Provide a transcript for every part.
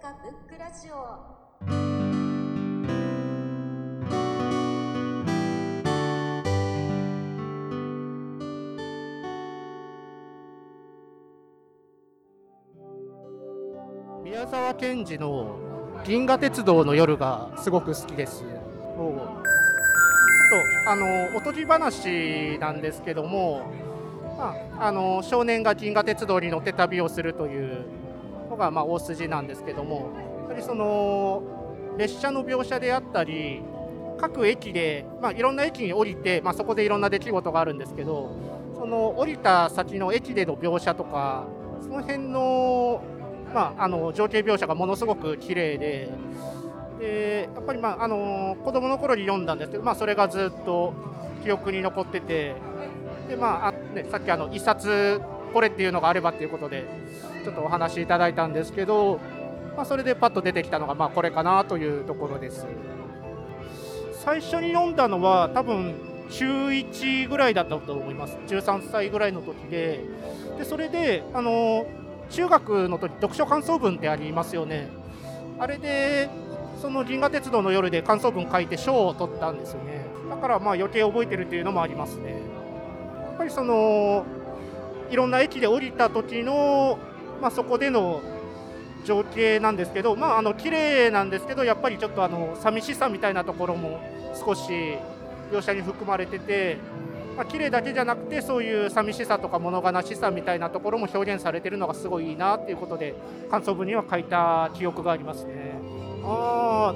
ブックラジオ宮沢賢治の「銀河鉄道の夜」がすごく好きです。もうちょっとあのおとぎ話なんですけども、あの少年が銀河鉄道に乗って旅をするというのがまあ大筋なんですけどもやっぱりその列車の描写であったり各駅で、まあ、いろんな駅に降りて、まあ、そこでいろんな出来事があるんですけどその降りた先の駅での描写とかその辺のまあ、あの情景描写がものすごく綺麗ででやっぱり、まあ、あの子供の頃に読んだんですけど、まあ、それがずっと記憶に残っててで、まああね、さっきあの一冊これっていうのがあればっていうことでちょっとお話しいただいたんですけど、まあ、それでパッと出てきたのが、まあ、これかなというところです。最初に読んだのは多分中1ぐらいだったと思います。13歳ぐらいの時で。でそれであの中学の時読書感想文ってありますよね。あれでその銀河鉄道の夜で感想文書いて賞を取ったんですよね。だからまあ余計覚えてるっていうのもありますね。やっぱりそのいろんな駅で降りた時の、まあ、そこでの情景なんですけどまああの綺麗なんですけどやっぱりちょっとあの寂しさみたいなところも少し描写に含まれててまあ、綺麗だけじゃなくてそういう寂しさとか物悲しさみたいなところも表現されてるのがすごいいいなっていうことで感想文には書いた記憶がありますね。あ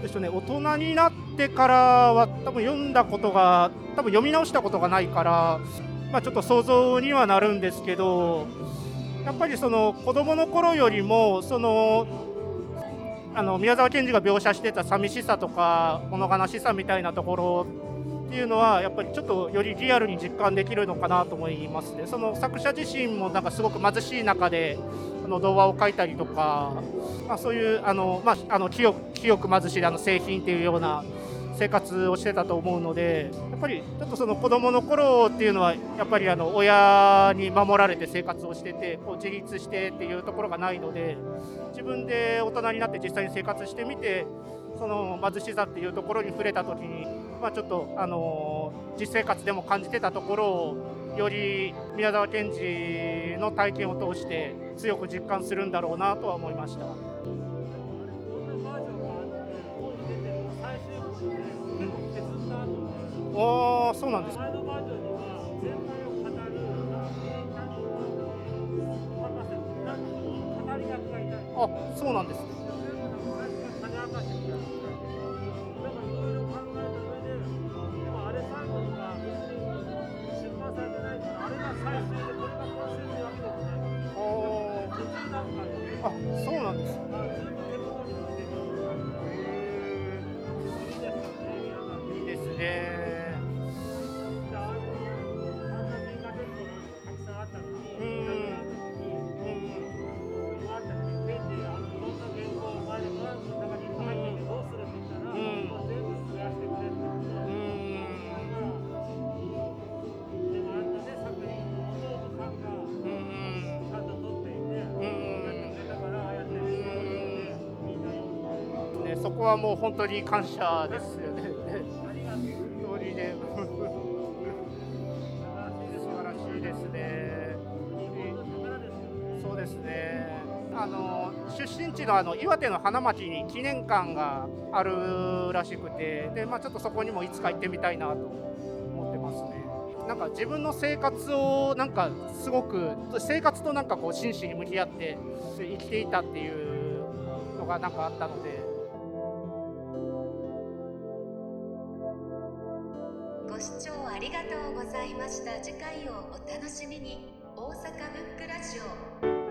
でしょうね大人になってからは多分読んだことが多分読み直したことがないから、まあ、ちょっと想像にはなるんですけどやっぱりその子供の頃よりもそのあの宮沢賢治が描写してた寂しさとか物悲しさみたいなところっていうのはやっぱりちょっとよりリアルに実感できるのかなと思いますね。その作者自身もなんかすごく貧しい中であの童話を書いたりとか、まあ、そういうあの、まあ、あの清く清く貧しいあの製品っていうような生活をしてたと思うのでやっぱりちょっとその子供の頃っていうのはやっぱりあの親に守られて生活をしててこう自立してっていうところがないので自分で大人になって実際に生活してみてその貧しさっていうところに触れた時に、まあ、ちょっと、あの実生活でも感じてたところをより宮沢賢治の体験を通して強く実感するんだろうなとは思いました。あそうなんです。あそうなんです。ねあそうなんです。いいですね。そこはもう本当に感謝ですよね。本当にね。素晴らしいですね。そうですね。あの出身地のあの岩手の花巻に記念館があるらしくて、でまあちょっとそこにもいつか行ってみたいなと思ってますね。なんか自分の生活をなんかすごく生活となんかこう真摯に向き合って生きていたっていうのがなんかあったので。視聴ありがとうございました。次回をお楽しみに。大阪ブックラジオ。